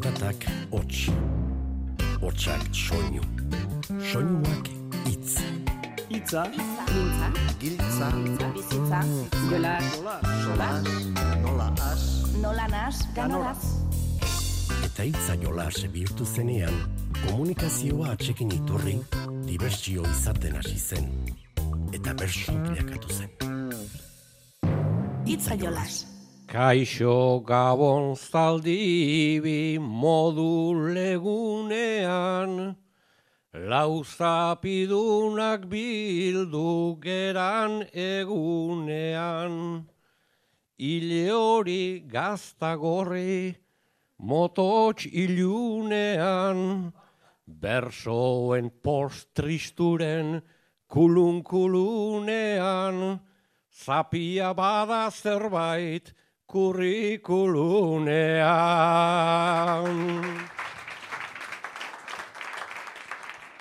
Zaratak hots, hotsak soinu, soinuak itz. Itza, Mintza, Giltza, bizitza, jola, solas, nola as, nola nas, ganoraz. Eta itza jolas bihurtu zenean, komunikazioa atxekin iturri, dibertsio izaten hasi zen. Eta bersu bilakatu zen. Itza jolas. Kaixo gabon zaldibi modu legunean, lau zapidunak bildu geran egunean. Ile hori gaztagorri, motots ilunean, bersoen post tristuren kulun-kulunean, zapia bada zerbait kurrikulunean.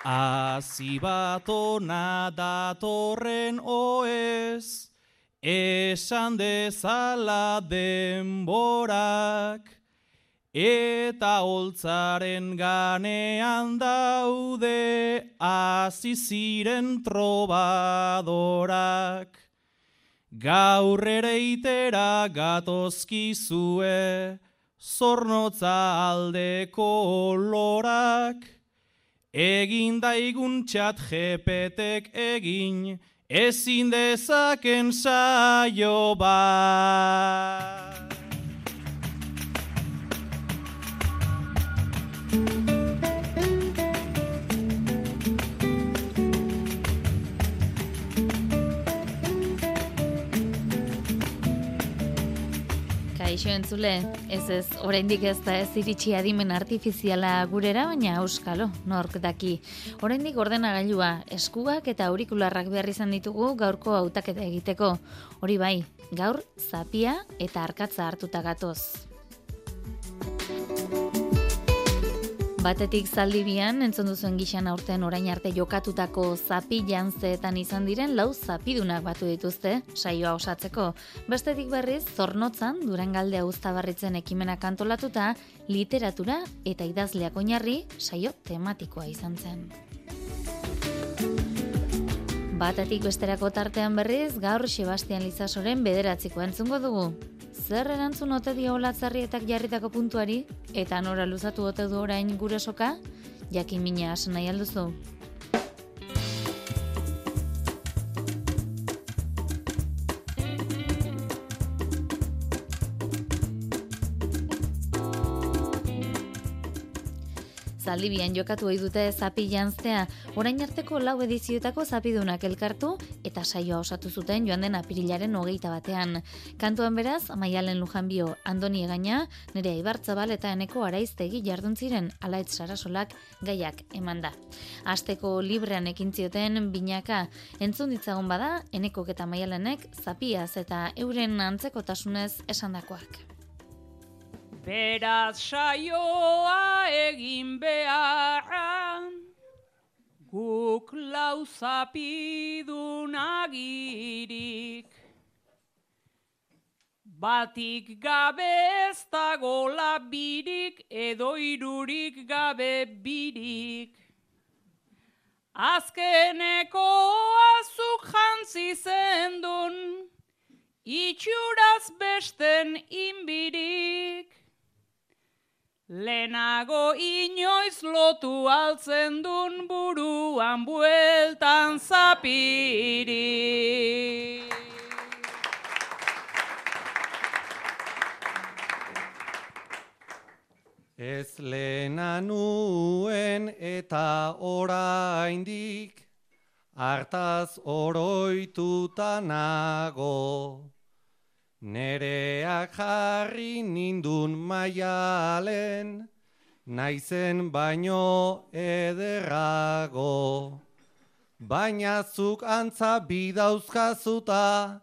Azi bat ona datorren oez, esan dezala denborak, eta holtzaren ganean daude hasi ziren trobadorak. Gaur ere itera gatozkizue, zornotza aldeko olorak, Egin daigun txat jepetek egin, ezin dezaken saio bat. Kaixo entzule, ez ez, oraindik ez da ez iritsi adimen artifiziala gurera, baina auskalo, nork daki. Oraindik ordenagailua, eskugak eta aurikularrak behar izan ditugu gaurko hautaketa egiteko. Hori bai, gaur zapia eta arkatza hartuta gatoz. Batetik zaldibian, entzun duzuen gixan aurten orain arte jokatutako zapi jantzeetan izan diren lau zapidunak batu dituzte, saioa osatzeko. Bestetik berriz, zornotzan, durangalde uztabarritzen ekimenak antolatuta, literatura eta idazleak oinarri saio tematikoa izan zen. Batetik besterako tartean berriz, gaur Sebastian Lizasoren bederatziko entzungo dugu. Zer erantzun ote dio olatzarrietak jarritako puntuari, eta nora luzatu ote du orain gure soka, jakin mina asen nahi alduzu. Zaldibian jokatu ohi dute zapi janztea, orain arteko lau edizioetako zapidunak elkartu eta saioa osatu zuten joan den apirilaren hogeita batean. Kantuan beraz, Maialen Lujanbio, Andoni Egaina, nire Ibartzabal eta eneko araiztegi jardun ziren alaitz sarasolak gaiak eman da. Asteko librean ekin zioten binaka, entzun ditzagun bada, enekok eta Maialenek zapiaz eta euren antzekotasunez esandakoak. Beraz saioa egin beharra, guk lau zapidun agirik. Batik gabe ez dago labirik, edo irurik gabe birik. Azkeneko azuk jantzi zendun, itxuraz besten inbirik. Lehenago inoiz lotu altzen dun buruan bueltan zapiri. Ez lehena nuen eta oraindik, hartaz oroituta nago. Nereak jarri nindun maialen, naizen baino ederrago. Baina zuk antza bidauzkazuta,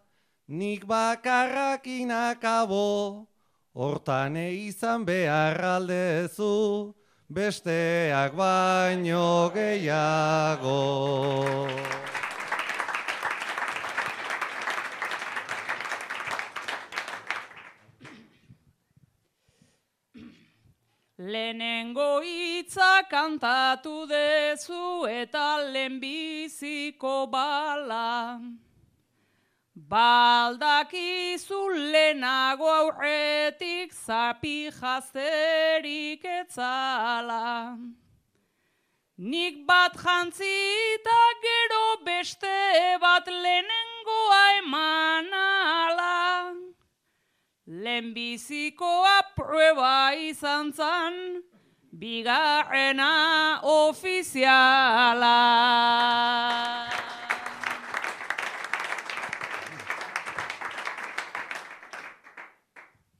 nik bakarrakin akabo. Hortan izan behar aldezu, besteak baino gehiago. Lehenengo hitza kantatu dezu eta lehenbiziko bala. Baldakizu lehenago aurretik zapi jazterik etzala. Nik bat jantzita gero beste bat lehenengoa emanala. Lehenbizikoa prueba izan zan, bigarrena ofiziala.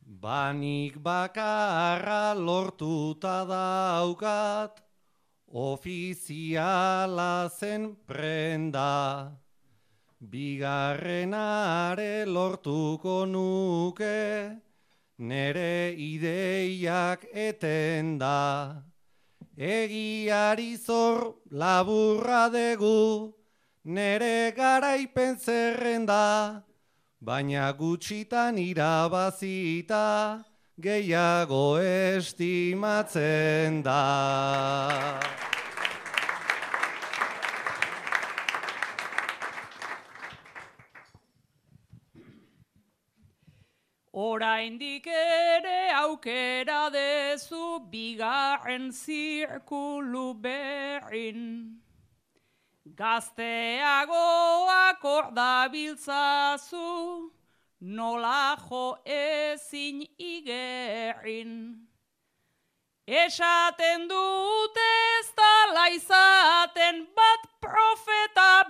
Banik bakarra lortuta daukat, ofiziala zen prenda. Bigarrenare lortuko nuke, nere ideiak eten da. Egiari zor laburra degu, nere garaipen zerrenda, baina gutxitan irabazita, gehiago estimatzen da. Oraindik ere aukera dezu bigarren zirkulu berrin. Gazteagoak ordabiltzazu, nola jo ezin igerrin. Esaten dute ez da izaten bat profeta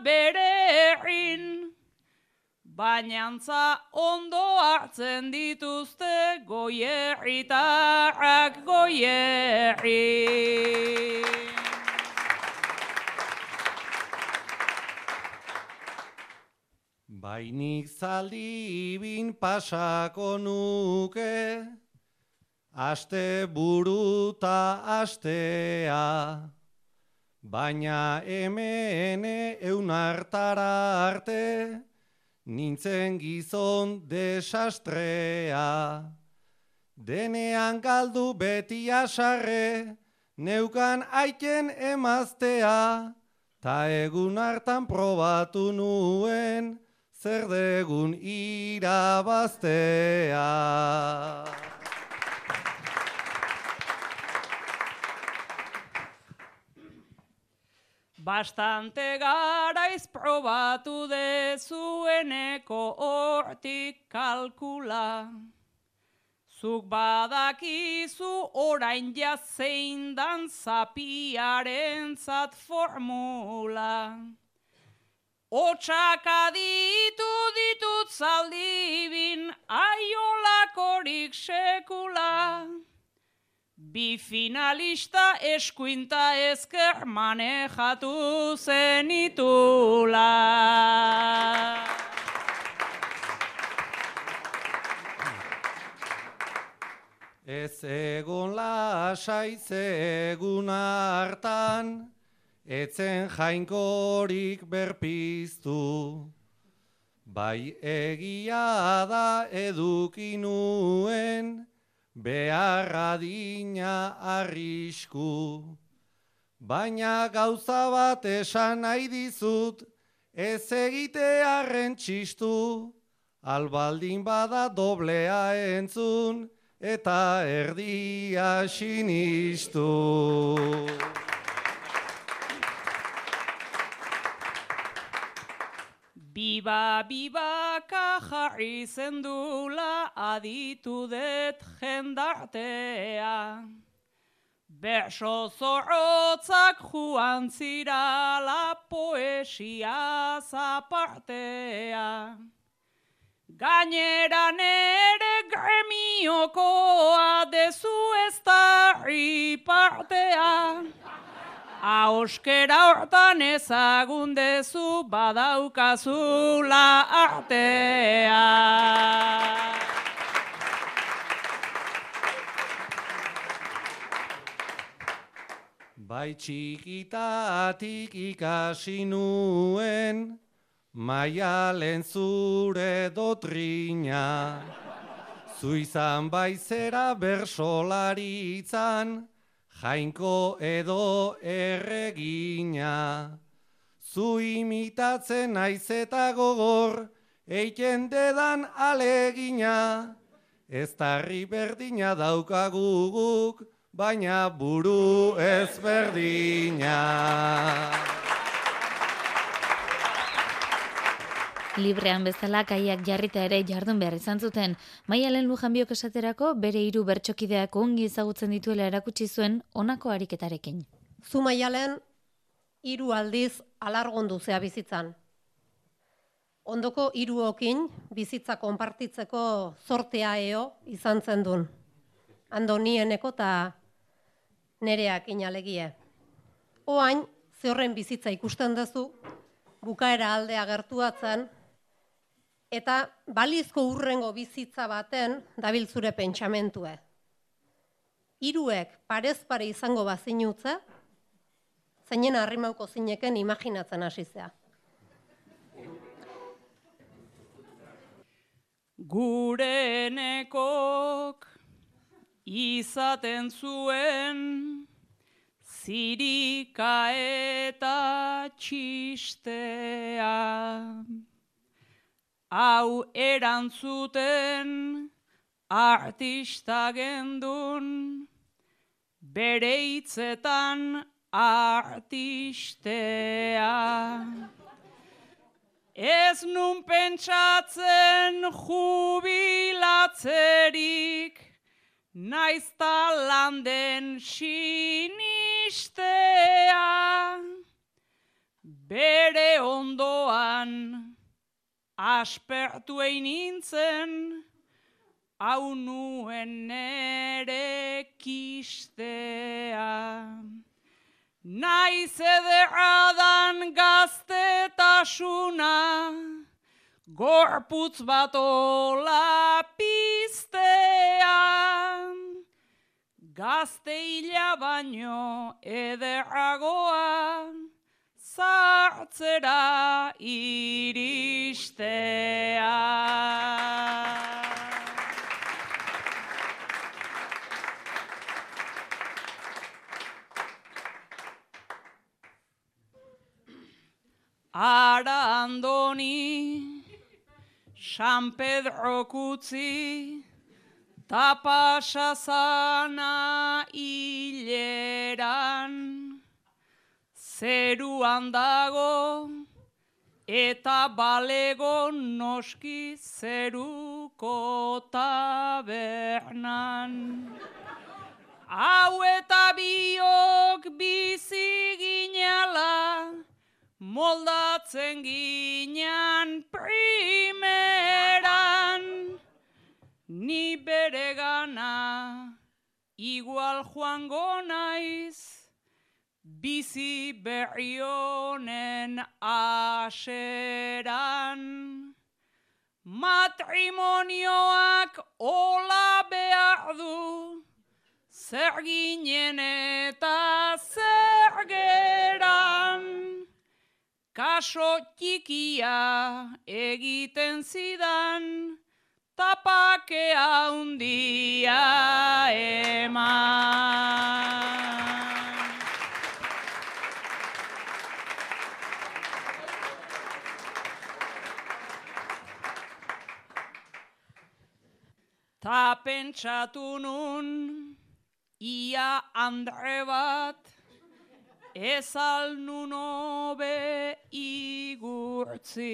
bererin. Bainantza ondo hartzen dituzte goierritarrak goierri. Bainik zaldi bin pasako nuke, aste buruta astea. Baina hemen eun hartara arte, nintzen gizon desastrea. Denean galdu beti asarre, neukan aiken emaztea, ta egun hartan probatu nuen, zer degun irabaztea. Bastante garaiz probatu dezueneko hortik kalkula. Zuk badakizu orain jazein dan zapiaren zat formula. Otsak aditu ditut zaldibin aiolakorik sekula. Bi finalista eskuinta ezker manejatu zenitula. Ez egon lasai egun hartan, etzen jainkorik berpiztu. Bai egia da edukinuen, beharra dina arrisku. Baina gauza bat esan nahi dizut, ez egitearen txistu, albaldin bada doblea entzun, eta erdia sinistu. Biba, bibaka jarri zendula aditu det jendartea. Berso zorrotzak juan zirala poesia zapartea. Gainera nere gremiokoa dezu ez da partea. Auskera hortan ezagun badaukazula artea. Bai txikitatik ikasi nuen, maialen zure dotrina. Zu izan baizera bersolari itzan, jainko edo erregina. Zu imitatzen naiz eta gogor, eiten dedan alegina. Ez tarri berdina daukaguguk, baina buru ezberdina. Librean bezala kaiak jarrita ere jardun behar izan zuten. Maialen Lujanbiok esaterako bere hiru bertsokideak ongi ezagutzen dituela erakutsi zuen honako ariketarekin. Zu maialen hiru aldiz alargondu zea bizitzan. Ondoko hiruokin bizitza konpartitzeko zortea eo izan zen dun. Andonieneko eta nereak inalegie. Oain, ze horren bizitza ikusten duzu, bukaera aldea gertuatzen, eta balizko urrengo bizitza baten dabil zure pentsamentue. Hiruek parez pare izango bazinutze, zeinen harrimauko zineken imaginatzen hasizea. Gurenekok izaten zuen zirika eta txistea. Hau erantzuten artista gendun, bere hitzetan artistea. Ez nun pentsatzen jubilatzerik, naizta landen sinistea. Bere ondoan aspertu egin nintzen, hau nuen nere kistea. Naiz ederradan gaztetasuna, gorputz bat ola piztean. Gazte baino ederragoa, zartzera iristea. Ara andoni, San Pedro kutzi, tapasazana hileran, zeruan dago, eta balego noski zeruko tabernan. Hau eta biok bizi ginala, moldatzen ginean primeran, ni bere gana igual joango naiz, bizi berri aseran. Matrimonioak ola behar du, zer ginen eta zer geran. Kaso txikia egiten zidan, tapakea hundia eman. Ta pentsatu nun, ia andre bat, ez alnun obe igurtzi.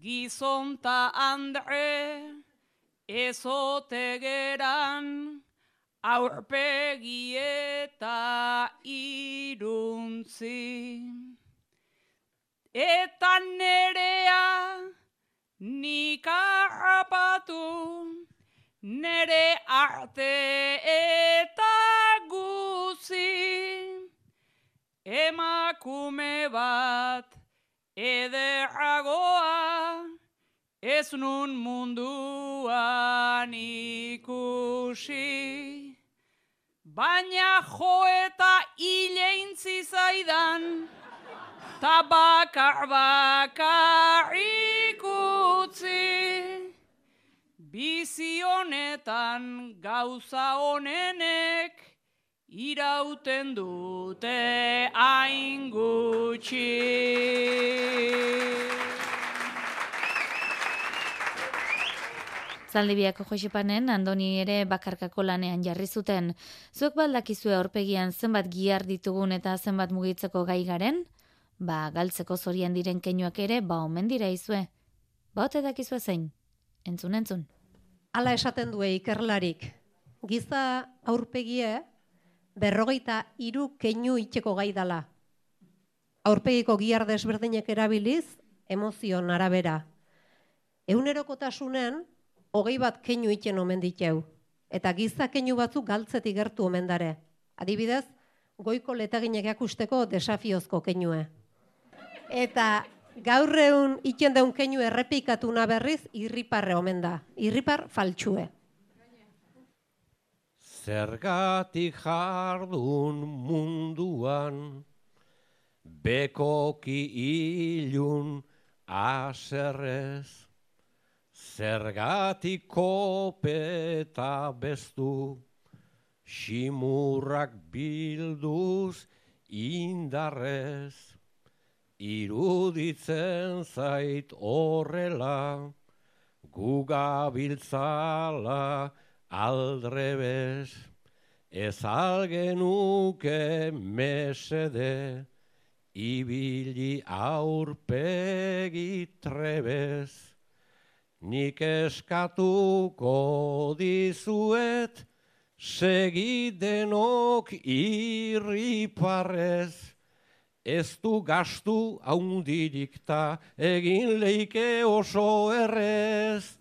Gizonta andre, ezote geran, aurpegi eta iruntzi. Eta nerea, nik harrapatu, nere arte eta guzi. Emakume bat ederragoa, ez nun munduan ikusi. Baina jo eta hileintzi zaidan, ta bakar bakar ikutzi. bizi honetan gauza honenek irauten dute hain gutxi. Zaldibiako Josipanen Andoni ere bakarkako lanean jarri zuten. Zuek baldakizue aurpegian zenbat gihar ditugun eta zenbat mugitzeko gai garen? Ba, galtzeko zorian diren keinuak ere, ba, omen dira izue. Ba, ote dakizue zein? Entzun, entzun. Hala esaten due ikerlarik. Giza aurpegie berrogeita hiru keinu itxeko gai dala. Aurpegiko gihar desberdinek erabiliz, emozion arabera. Ehunerokotasunen, hogei bat keinu itxen omen diteu. Eta giza keinu batzuk galtzetik gertu omen dare. Adibidez, goiko letaginek jakusteko desafiozko keinue. Eta gaur egun itxen daun keinu errepikatu na berriz irriparre omen da. Irripar faltsue. Zergatik jardun munduan, bekoki ilun aserrez, zergatik kopeta bestu, simurrak bilduz indarrez, iruditzen zait horrela, gugabiltzala, aldrebez, ez algenuke mesede, ibili aurpegi trebez, nik eskatuko dizuet, segidenok irriparrez, ez du gastu haundirik ta egin leike oso errez,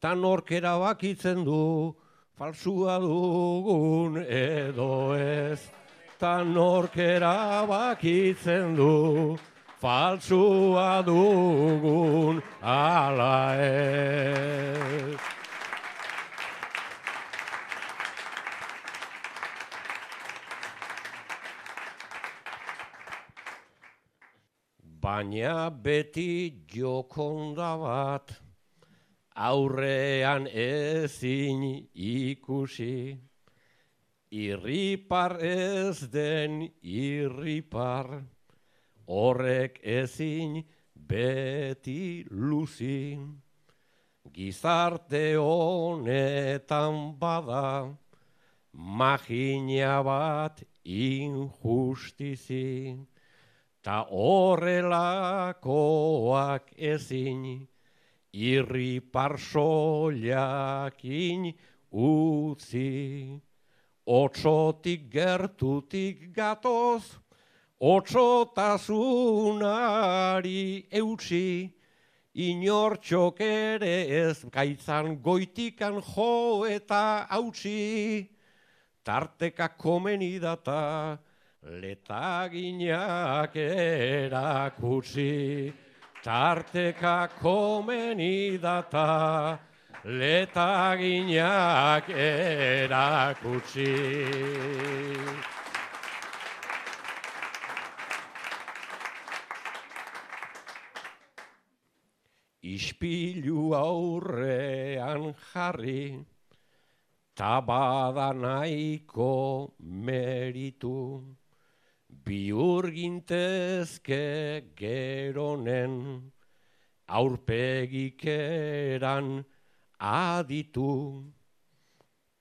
ta norkera bakitzen du, falsua dugun edo ez. Ta norkera bakitzen du, falsua dugun ala ez. Baina beti jokonda bat, aurrean ezin ikusi, irripar ez den irripar, horrek ezin beti luzi. Gizarte honetan bada, magina bat injustizi, ta horrelakoak ezin, irripar soilakin utzi. Otsotik gertutik gatoz, otsotasunari eutsi, inortxok ere ez gaitzan goitikan jo eta hautsi, tarteka komeni data, letaginak erakutsi. Tarteka komeni data, letaginak erakutsi. Ispilu aurrean jarri, tabada nahiko meritu, biurgintezke geronen, aurpegik eran aditu,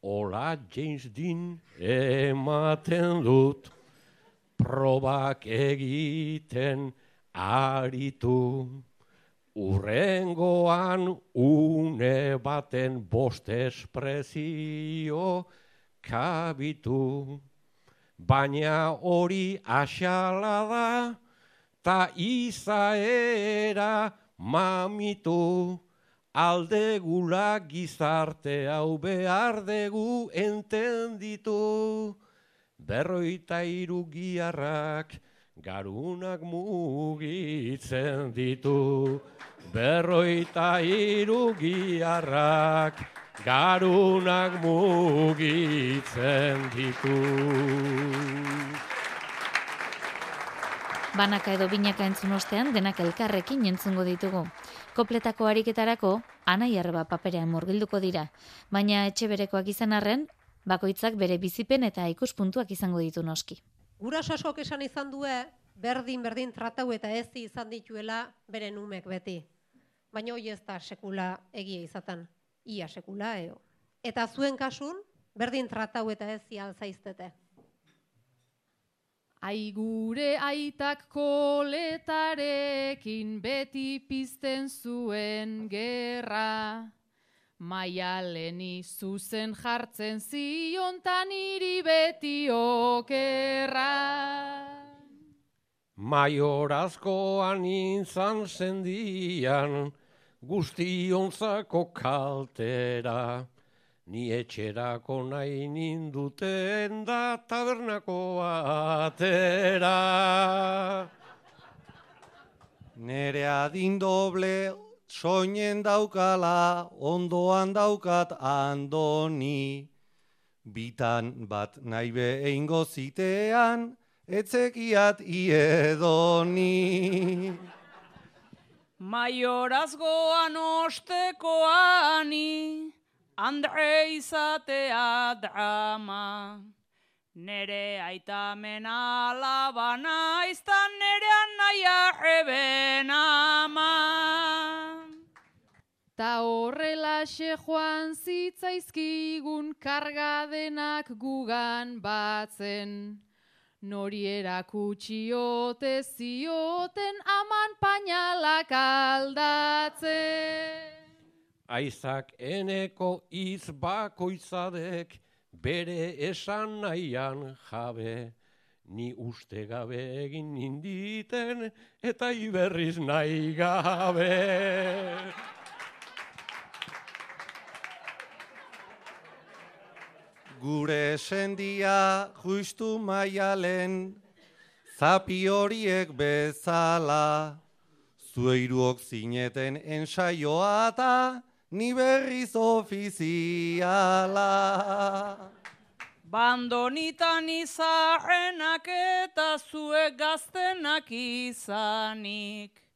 Ola James Dean ematen dut, probak egiten aritu. Urrengoan une baten bost esprezio kabitu. Baina hori asala da, ta izaera mamitu. Aldegula gizarte hau behar dugu entenditu. Berroita irugiarrak garunak mugitzen ditu. Berroita irugiarrak garunak mugitzen ditu. Banaka edo binaka entzun ostean denak elkarrekin entzungo ditugu. Kopletako ariketarako, anai arreba paperean murgilduko dira, baina etxe berekoak izan arren, bakoitzak bere bizipen eta ikuspuntuak izango ditu noski. Gurasoak esan izan due, berdin berdin tratau eta ezi izan dituela bere numek beti. Baina hoi ez da sekula egia izaten, ia sekula eo. Eta zuen kasun, berdin tratau eta ezi alzaiztete. Ai gure aitak koletarekin beti pizten zuen gerra. Maialeni zuzen jartzen ziontan iri beti okerra. Maiorazkoan inzan zendian, guztionzako kaltera. Ni etxerako nahi ninduten da tabernako atera. Nere adin doble soinen daukala, ondoan daukat andoni. Bitan bat nahi behingo zitean, etzekiat iedoni. Maiorazgoan ostekoani, Andre izatea drama. Nere aitamen alabana, iztan nerean naia eben ama. Ta horrela joan zitzaizkigun kargadenak gugan batzen. Nori erakutsi ote zioten aman painalak aldatzen. Aizak eneko iz bakoitzadek bere esan nahian jabe. Ni uste gabe egin ninditen eta iberriz nahi gabe. Gure sendia justu maialen, zapi horiek bezala. Zueiruok zineten ensaioa eta ni berriz ofiziala. Bandonitan izarrenak eta zuek gaztenak izanik.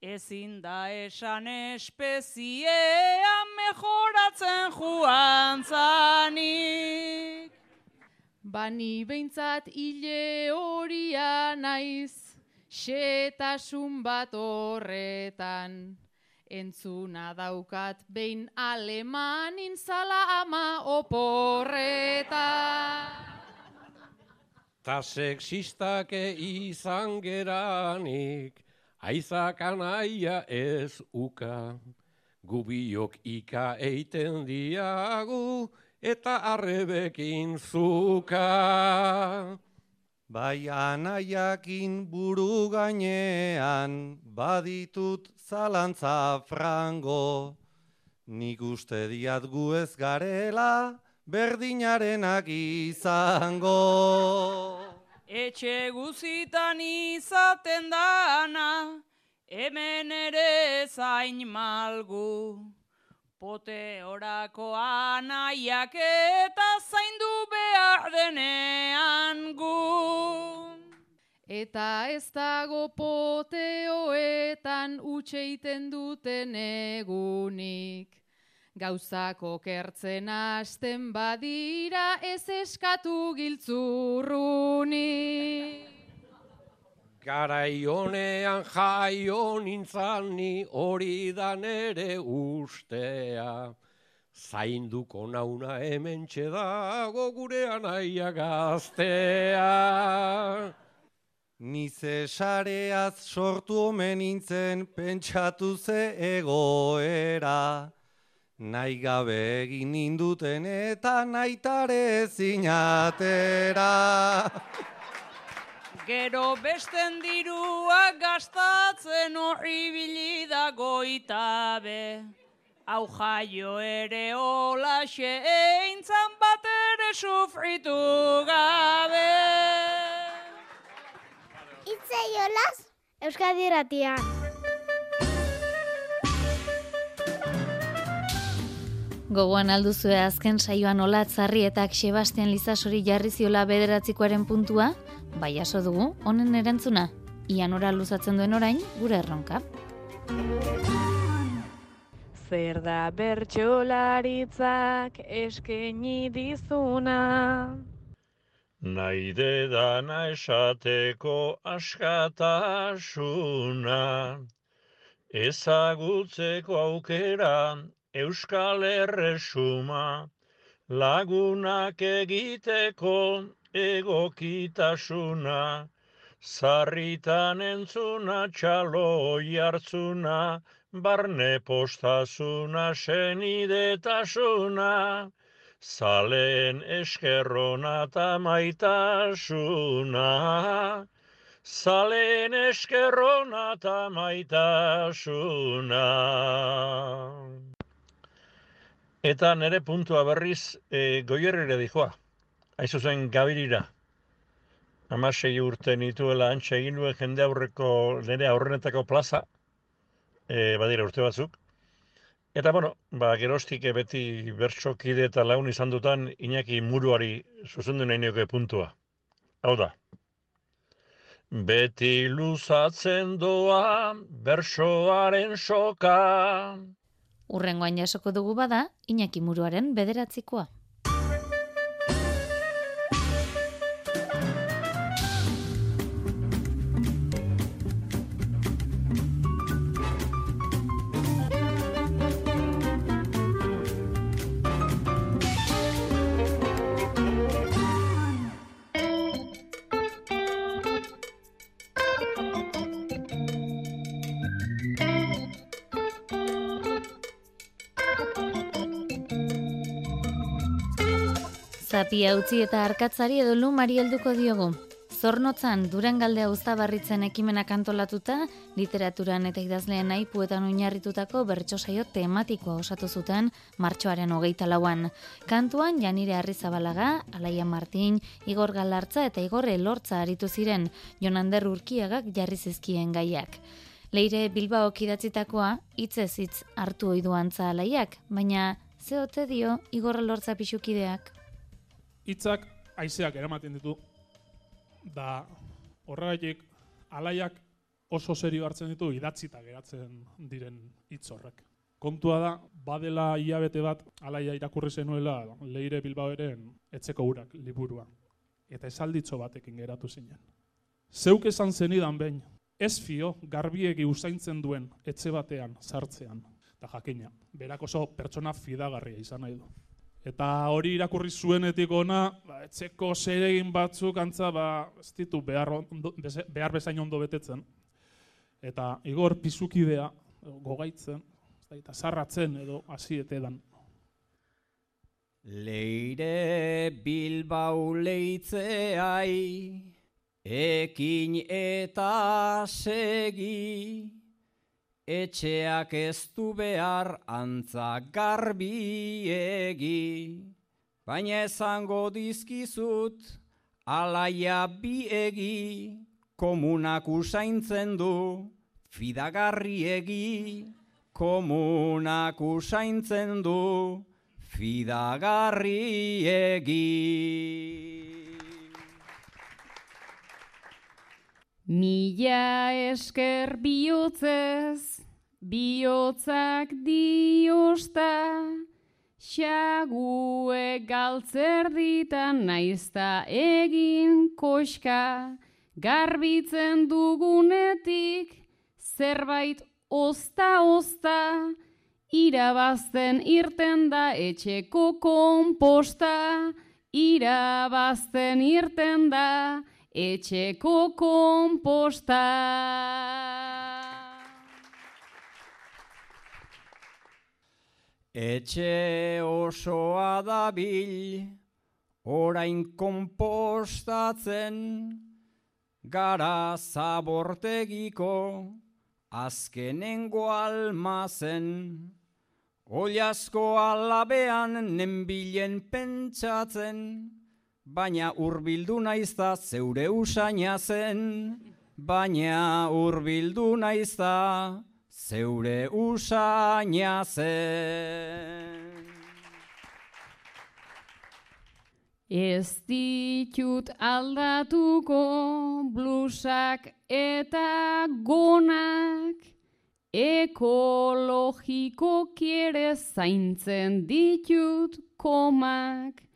Ezin da esan espeziea mejoratzen joan zanik. Bani behintzat hile horia naiz, xetasun bat horretan. Entzuna daukat behin alemanin zala ama oporretan. Ta sexistak izan geranik, aizak anaia ez uka. Gubiok ika eiten diagu, eta arrebekin zuka. Bai anaiakin buru gainean, baditut zalantza frango. Nik uste diat gu ez garela, berdinarenak izango. Etxe guzitan izaten dana, hemen ere zain malgu. Pote orako anaiak eta zaindu behar denean gu. Eta ez dago poteoetan utxeiten duten egunik. Gauzako kertzen hasten badira ez eskatu giltzurrunik. Garai honean jaio nintzan ni hori da nere ustea. Zainduko nauna hemen dago gure anaia gaztea. Ni sareaz sortu omen nintzen pentsatu ze egoera. Nahi gabe egin ninduten eta naitare zinatera. Gero besten dirua gastatzen horri bilida goitabe. Hau jaio ere olaxe eintzan bat ere sufritu gabe. Itzei olaz, Euskadi Irratian. Gogoan alduzue azken saioan olatzarri eta Sebastian Lizasori jarri ziola bederatzikoaren puntua, bai aso dugu, honen erantzuna, ian ora luzatzen duen orain, gure erronka. zer da bertsolaritzak eskeni dizuna. Nahi dedana esateko askatasuna, ezagutzeko aukera euskal erresuma, lagunak egiteko egokitasuna, zarritan entzuna txalo jartzuna, barne postasuna senidetasuna, zaleen eskerrona eta maitasuna, zaleen eskerrona eta maitasuna. Eta nere puntua berriz e, goierrere dijoa. Aizu zen gabirira. Amasei urte nituela antxe egin nuen jende aurreko nire aurrenetako plaza, e, badira urte batzuk. Eta, bueno, ba, gerostik beti bertxokide eta lagun izan dutan Iñaki muruari zuzendu nahi nioke puntua. Hau da. Beti luzatzen doa bersoaren soka. Urrengoan jasoko dugu bada, Iñaki Muruaren bederatzikoa. Zapia utzi eta arkatzari edo lumari helduko diogu. Zornotzan, Durangaldea uztabarritzen ekimenak antolatuta, literaturan eta idazleen aipuetan oinarritutako bertso saio tematikoa osatu zuten martxoaren hogeita lauan. Kantuan, Janire Arrizabalaga, Alaia Martin, Igor Galartza eta Igor Elortza aritu ziren, Jonander Urkiagak jarri zizkien gaiak. Leire Bilbao kidatzitakoa, hitzez hitz hartu oidu antza alaiak, baina zeote dio Igor Elortza pixukideak. Hitzak haizeak eramaten ditu da horregatik alaiak oso serio hartzen ditu idatzita geratzen diren hitz horrek. Kontua da, badela hilabete bat alaia irakurri zenuela leire bilbaoeren etzeko urak liburua. Eta esalditzo batekin geratu zinen. Zeuk esan zenidan behin, ez fio garbiegi usaintzen duen etxe batean sartzean. Eta jakina, berak oso pertsona fidagarria izan nahi du. Eta hori irakurri zuenetik ona, ba, etxeko zeregin batzuk antza ba, ez ditu behar, ondo, beze- behar bezain ondo betetzen. Eta igor pizukidea gogaitzen, eta zarratzen edo hasietedan. Leire Bilbao leitzeai, ekin eta segi, etxeak ez du behar antza garbiegi, baina esango dizkizut, alaia biegi, komunak usaintzen du, fidagarriegi, komunak usaintzen du, fidagarriegi. Mila esker bihotzez, bihotzak diosta, xague galtzerditan naizta egin koska, garbitzen dugunetik, zerbait osta-osta, irabazten irten da etxeko konposta, irabazten irten da etxeko konposta. Etxe osoa dabil, orain konpostatzen, gara zabortegiko, azkenengo almazen, Oliasko alabean nenbilen pentsatzen, baina hurbildu naizta zeure usaina zen, baina hurbildu naizta zeure usaina zen. Ez ditut aldatuko blusak eta gonak, ekologiko kiere zaintzen ditut komak.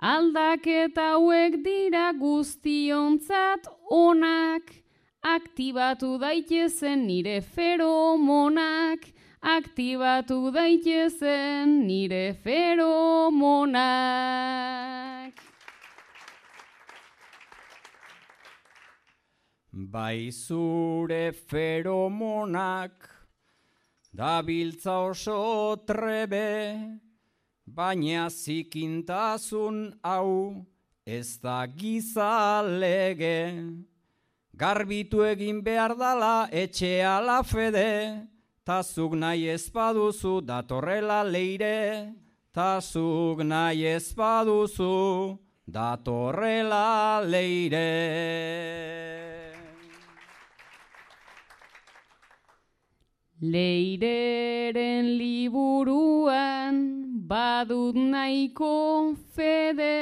Aldaketa hauek dira guztionzat onak, aktibatu daitezen nire feromonak, aktibatu daitezen nire feromonak. Bai zure feromonak, dabiltza oso trebe, baina zikintasun hau ez da gizalege. Garbitu egin behar dala etxea la fede, tazuk nahi ezpaduzu datorrela leire, tazuk nahi ezpaduzu datorrela leire. Leireren liburuan badut nahiko fede,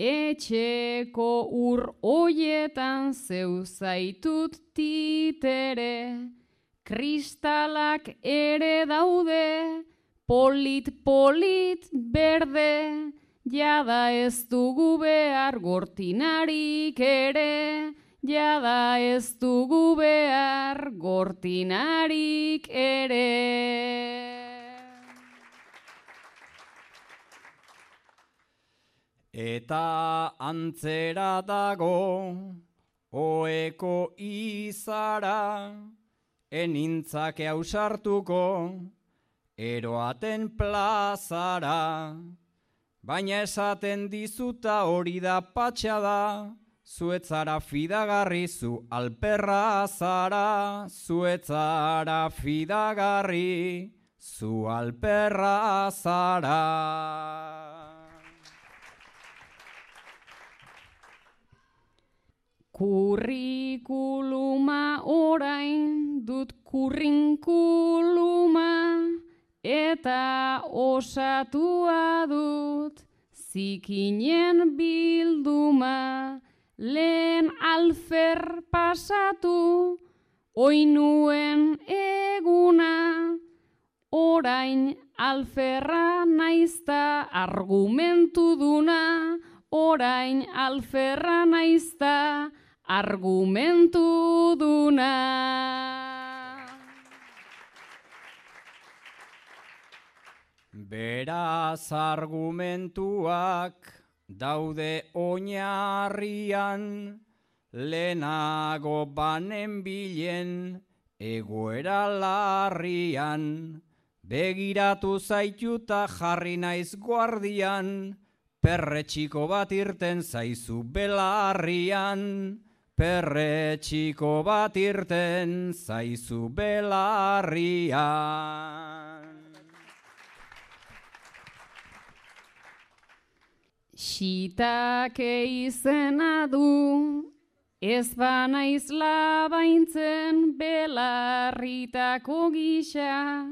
etxeko ur hoietan zeu zaitut titere, kristalak ere daude, polit polit berde, jada ez dugu behar gortinarik ere, jada ez dugu behar gortinarik ere. Eta antzera dago, oeko izara, enintzake hausartuko, eroaten plazara. Baina esaten dizuta hori da patxada, Zuetzara fidagarri zu alperra zara, zuetzara fidagarri zu alperra zara. Kurrikuluma orain dut kurrinkuluma eta osatua dut zikinen bilduma. Lehen alfer pasatu, oinuen eguna, orain alferra naizta argumentu duna, orain alferra naizta argumentu duna. Beraz argumentuak daude oinarrian, lehenago banen bilen, egoera larrian, begiratu zaituta jarri naiz guardian, perretxiko bat irten zaizu belarrian, perretxiko bat irten zaizu belarrian. Xitake izena du, ez banaiz labaintzen belarritako gisa,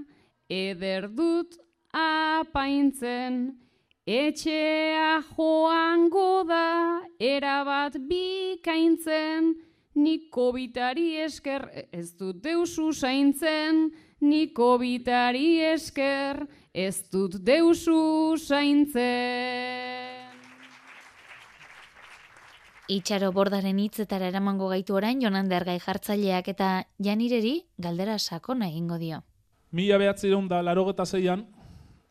eder dut apaintzen, etxea joango da, erabat bikaintzen, niko bitari esker ez dut deusu zaintzen, niko bitari esker ez dut deusu zaintzen. Itxaro bordaren hitzetara eramango gaitu orain Jonan Dergai jartzaileak eta Janireri galdera sakona egingo dio. Mila behatzireun da larogeta zeian,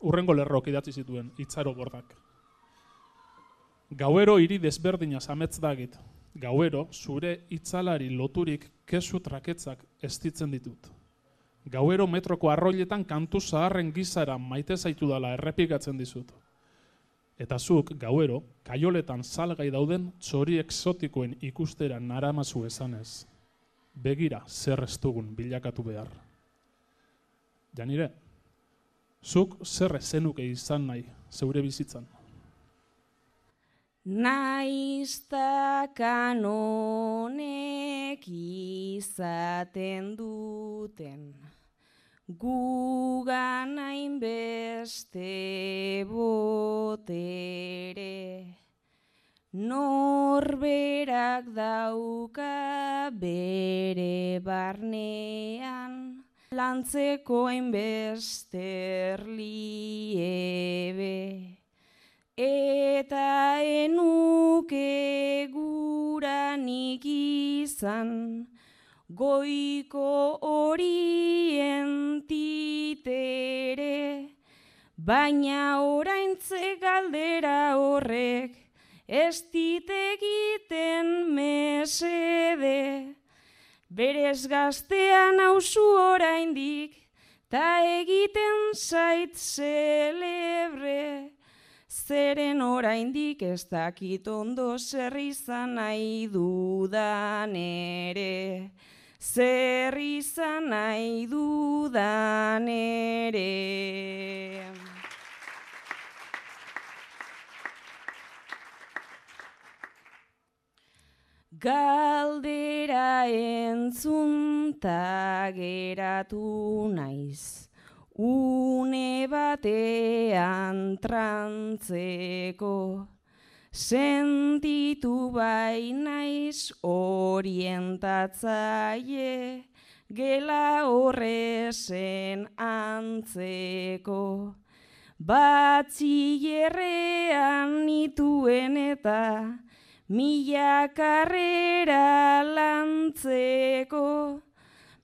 urrengo lerrok idatzi zituen, itxaro bordak. Gauero hiri desberdina ametz dagit. Gauero, zure itzalari loturik kesu traketzak estitzen ditut. Gauero metroko arroiletan kantu zaharren gizara maite zaitu dala errepikatzen dizut. Eta zuk, gauero, kaioletan salgai dauden txori exotikoen ikustera naramazu esanez. Begira, zer ez dugun bilakatu behar. Janire, zuk zer zenuke izan nahi, zeure bizitzan. Naizta kanonek izaten duten gugan hainbeste botere. Norberak dauka bere barnean, lantzeko hainbesterliebe. Eta enuke guranik izan, goiko horien titere, baina oraintze galdera horrek, ez egiten mesede. Berez gaztean hausu oraindik, ta egiten zait celebre. Zeren oraindik ez dakit ondo zer izan nahi dudan ere. Zer izan nahi dudan ere. Galdera entzun ta geratu naiz, une batean trantzeko, sentitu bai naiz orientatzaie, gela horrezen antzeko. Batzierrean nituen eta, mila karrera lantzeko,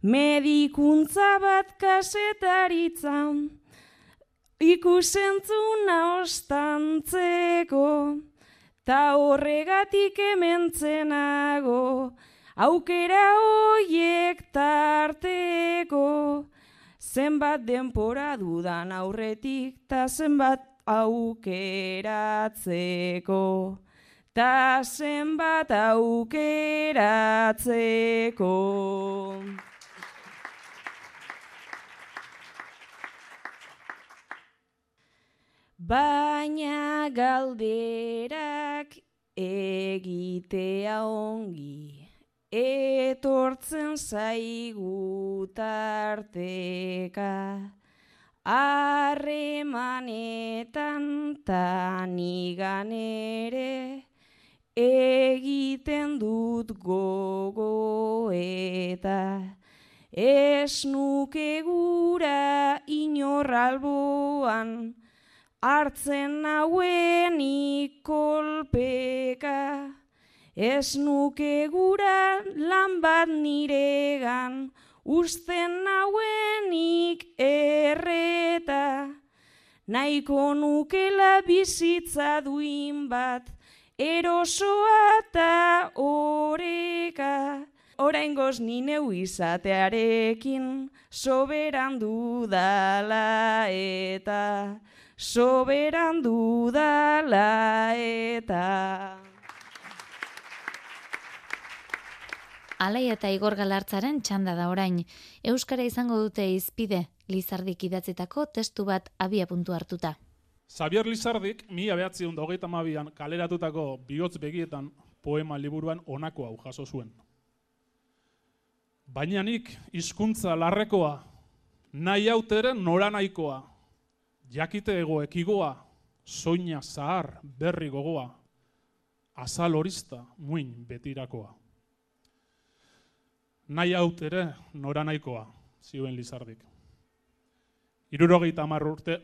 medikuntza bat kasetaritzan, ikusentzuna ostantzeko, ta horregatik ementzenago, aukera hoiek tarteko, zenbat denpora dudan aurretik, ta zenbat aukeratzeko ta zenbat aukeratzeko. Baina galderak egitea ongi, etortzen zaigu tarteka, harremanetan tanigan ere, egiten dut gogo eta ez nuke gura inorralboan hartzen nauen ikolpeka. Ez nuke gura lan bat niregan usten nauenik erreta. Nahiko nukela bizitza duin bat erosoa eta oreka. Orain goz neu izatearekin, soberan dudala eta, soberan dudala eta. Alai eta Igor Galartzaren txanda da orain. Euskara izango dute izpide, Lizardik idatzitako testu bat abia puntu hartuta. Xavier Lizardik, mi abeatzion da hogeita mabian kaleratutako bihotz begietan poema liburuan onako hau jaso zuen. Baina nik hizkuntza larrekoa, nahi hauteren nora nahikoa, jakite ego ekigoa, soina zahar berri gogoa, azal horista muin betirakoa. Nahi hautere nora nahikoa, zioen Lizardik. Irurogeita urte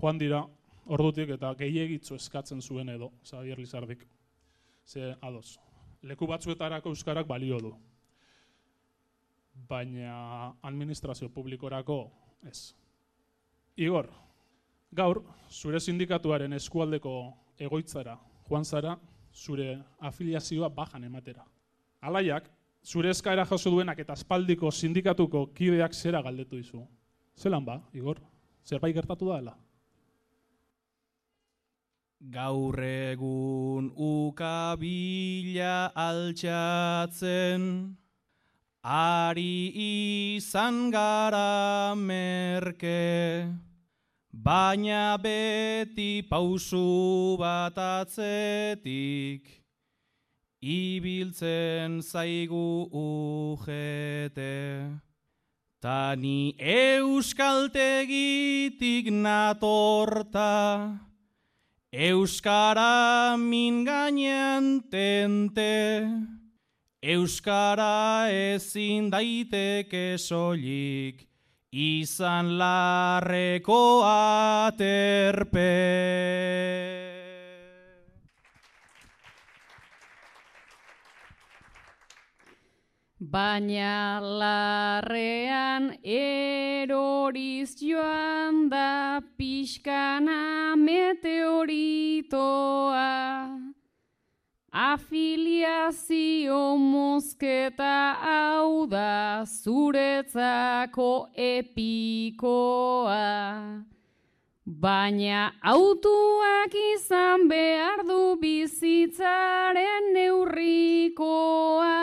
joan dira ordutik eta gehiegitzu eskatzen zuen edo, Xavier Lizardik. Ze, ados, leku batzuetarako euskarak balio du. Baina administrazio publikorako ez. Igor, gaur, zure sindikatuaren eskualdeko egoitzara, joan zara, zure afiliazioa bajan ematera. Alaiak, zure eskaera jaso duenak eta aspaldiko sindikatuko kideak zera galdetu dizu. Zelan ba, Igor? Zerbait gertatu da dela? Gaur egun ukabila altxatzen, ari izan gara merke, baina beti pausu bat atzetik, ibiltzen zaigu ujete. Tani euskaltegitik natorta, Euskara min gainean tente, Euskara ezin daiteke soilik, izan larreko aterpe. Baina larrean eroriz joan da pixkana meteoritoa. Afiliazio mozketa hau da zuretzako epikoa. Baina autuak izan behar du bizitzaren neurrikoa.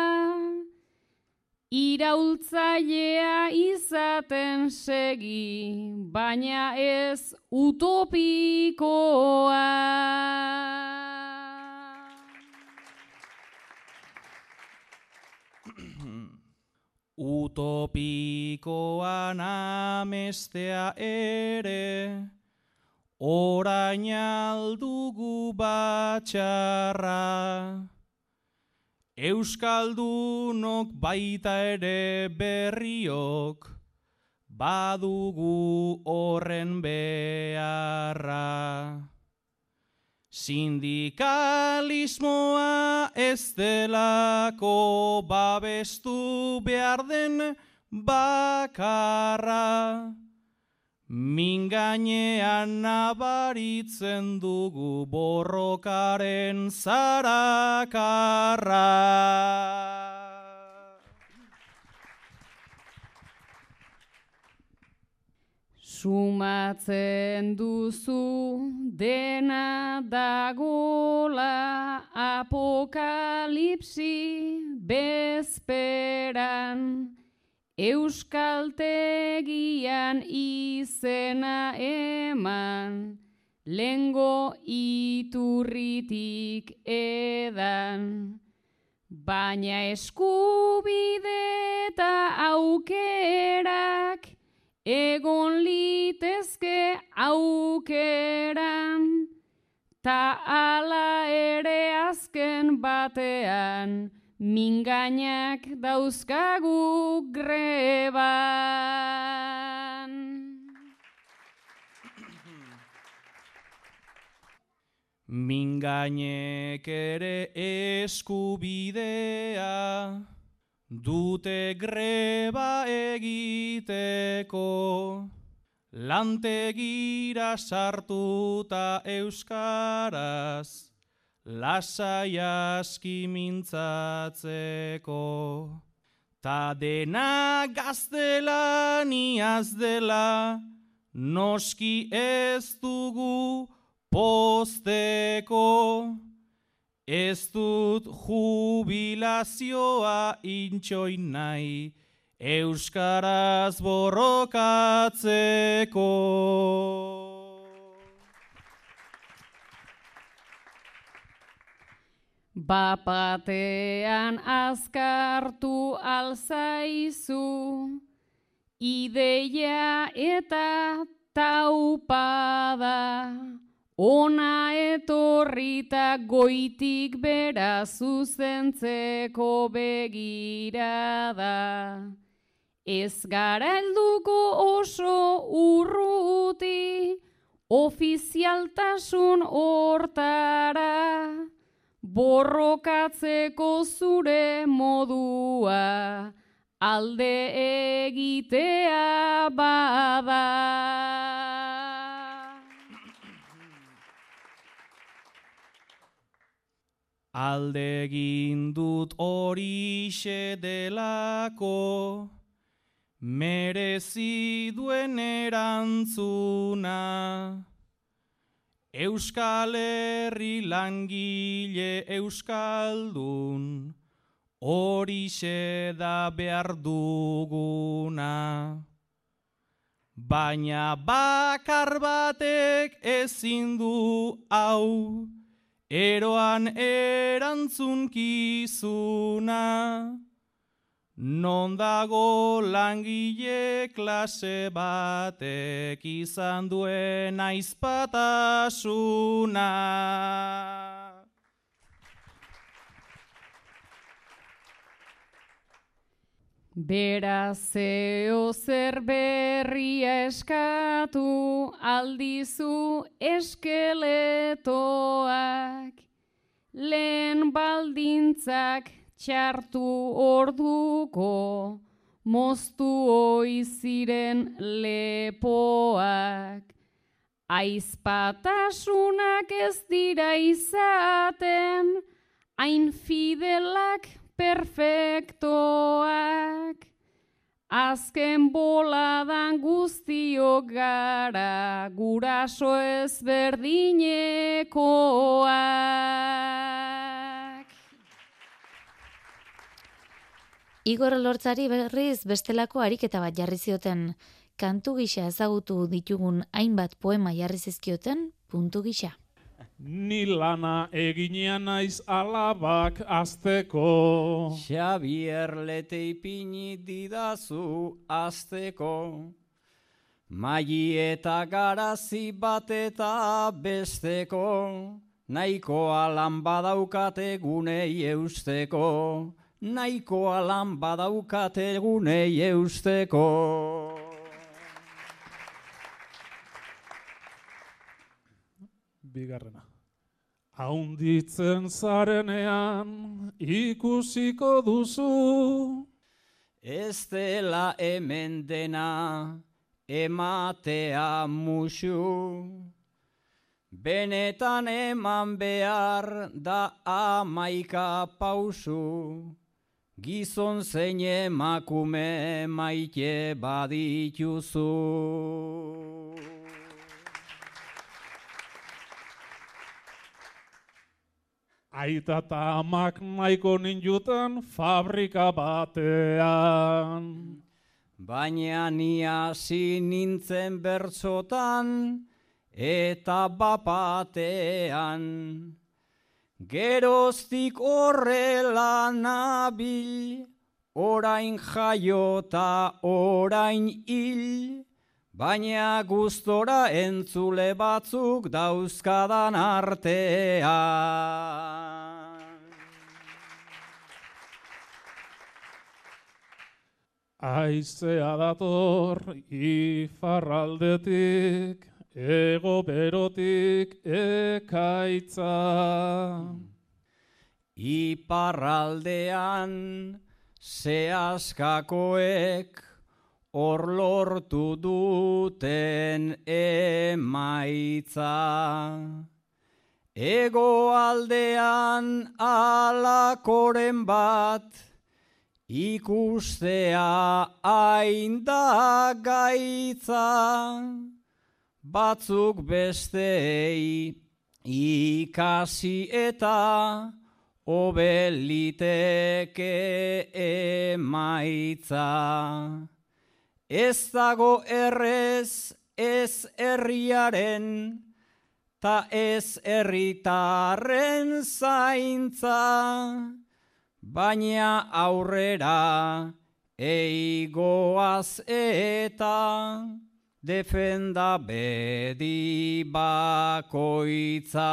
Iraultzailea izaten segi, baina ez utopikoa. Utopikoan amestea ere, orain aldugu batxarra. Euskaldunok baita ere berriok, badugu horren beharra. Sindikalismoa ez delako babestu behar den bakarra. Min gainean nabaritzen dugu borrokaren zarakarra. Sumatzen duzu dena dagola apokalipsi bezperan. Euskaltegian izena eman, lengo iturritik edan. Baina eskubide eta aukerak, egon litezke aukeran, ta ala ere azken batean, mingainak dauzkagu greban. Mingainek ere eskubidea, dute greba egiteko, lantegira sartuta euskaraz, lasai aski mintzatzeko. Ta dena gaztelaniaz dela, noski ez dugu posteko. Ez dut jubilazioa intxoin nahi, Euskaraz borrokatzeko. Bapatean azkartu alzaizu, ideia eta taupada, ona etorrita goitik bera zuzentzeko begirada. Ez gara helduko oso urruti, ofizialtasun hortara, borrokatzeko zure modua alde egitea bada. Alde egin dut horixe delako, merezi duen erantzuna. Euskal Herri langile euskaldun, horixe da behar duguna. Baina bakar batek ezin du hau, eroan erantzunkizuna. Non dago langile klase batek izan duen aizpatasuna. Bera zeo zer berria eskatu aldizu eskeletoak. Lehen baldintzak txartu orduko, moztu oiziren lepoak. Aizpatasunak ez dira izaten, hain fidelak perfektoak. Azken boladan guztiok gara, guraso ezberdinekoak. Igor Lortzari berriz bestelako ariketa bat jarri zioten. Kantu gisa ezagutu ditugun hainbat poema jarri zizkioten puntu gisa. Ni lana eginean naiz alabak azteko. Xabier lete ipini didazu azteko. Magi eta garazi bat eta besteko. Nahikoa lan badaukate gunei eusteko. Nahikoa lan badaukate gunei eusteko. Bigarrena. Haunditzen zarenean ikusiko duzu. Ez dela hemen dena ematea musu. Benetan eman behar da amaika pausu. Gizon zein emakume maite badituzu. Aita eta amak nahiko ninjutan fabrika batean. Baina ni hasi nintzen bertzotan eta bapatean. Geroztik horrela nabil, orain jaiota orain hil. Baina gustora entzule batzuk dauzkadan artean. Aizea dator ifarraldetik, ego berotik ekaitza. Iparraldean zehazkakoek hor lortu duten emaitza. Ego aldean alakoren bat, ikustea hain da gaitza. Batzuk bestei ikasi eta obeliteke emaitza. Ez dago errez ez herriaren, ta ez herritarren zaintza, baina aurrera eigoaz eta defenda bedi bakoitza.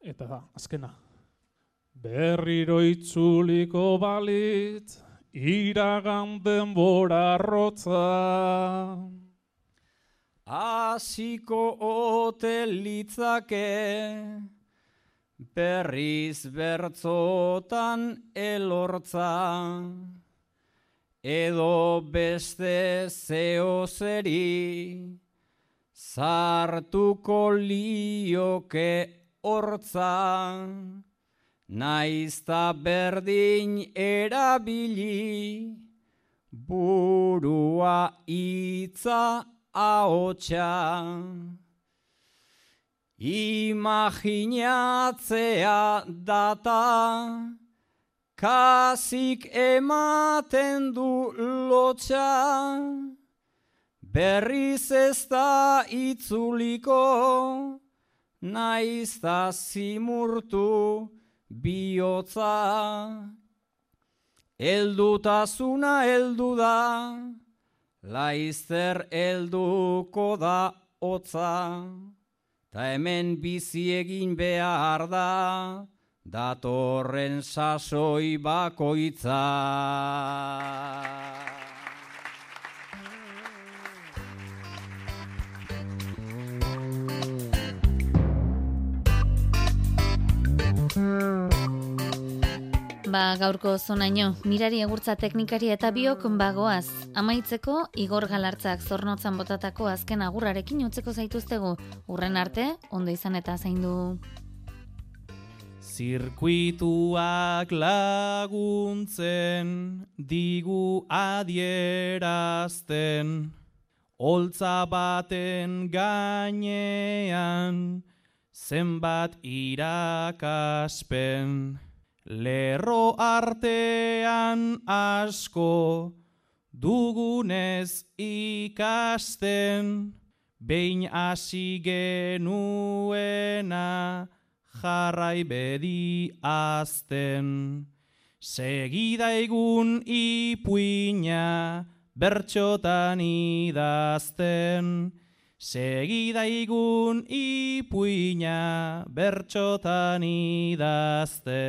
Eta azkena. Berriro itzuliko balit, iragan denbora rotza. Asiko ote litzake, berriz bertzotan elortza. Edo beste zeo zeri, zartuko lioke hortza. Naizta berdin erabili, burua itza ahotsa. Imaginatzea data, kasik ematen du lotxa, berriz ez da itzuliko, naizta zimurtu, bihotza, eldutasuna eldu da, laizzer elduko da hotza, ta hemen bizi egin behar da, datorren sasoi bakoitza. Ba, gaurko zonaino, mirari egurtza teknikari eta biok bagoaz. Amaitzeko, Igor Galartzak zornotzan botatako azken agurrarekin utzeko zaituztegu. Urren arte, ondo izan eta zaindu. Zirkuituak laguntzen, digu adierazten, holtza baten gainean, zenbat irakaspen. Lerro artean asko dugunez ikasten, behin hasi genuena jarrai bedi azten. Segida egun ipuina bertxotan idazten, Segida igun ipuina bertxotan idazte.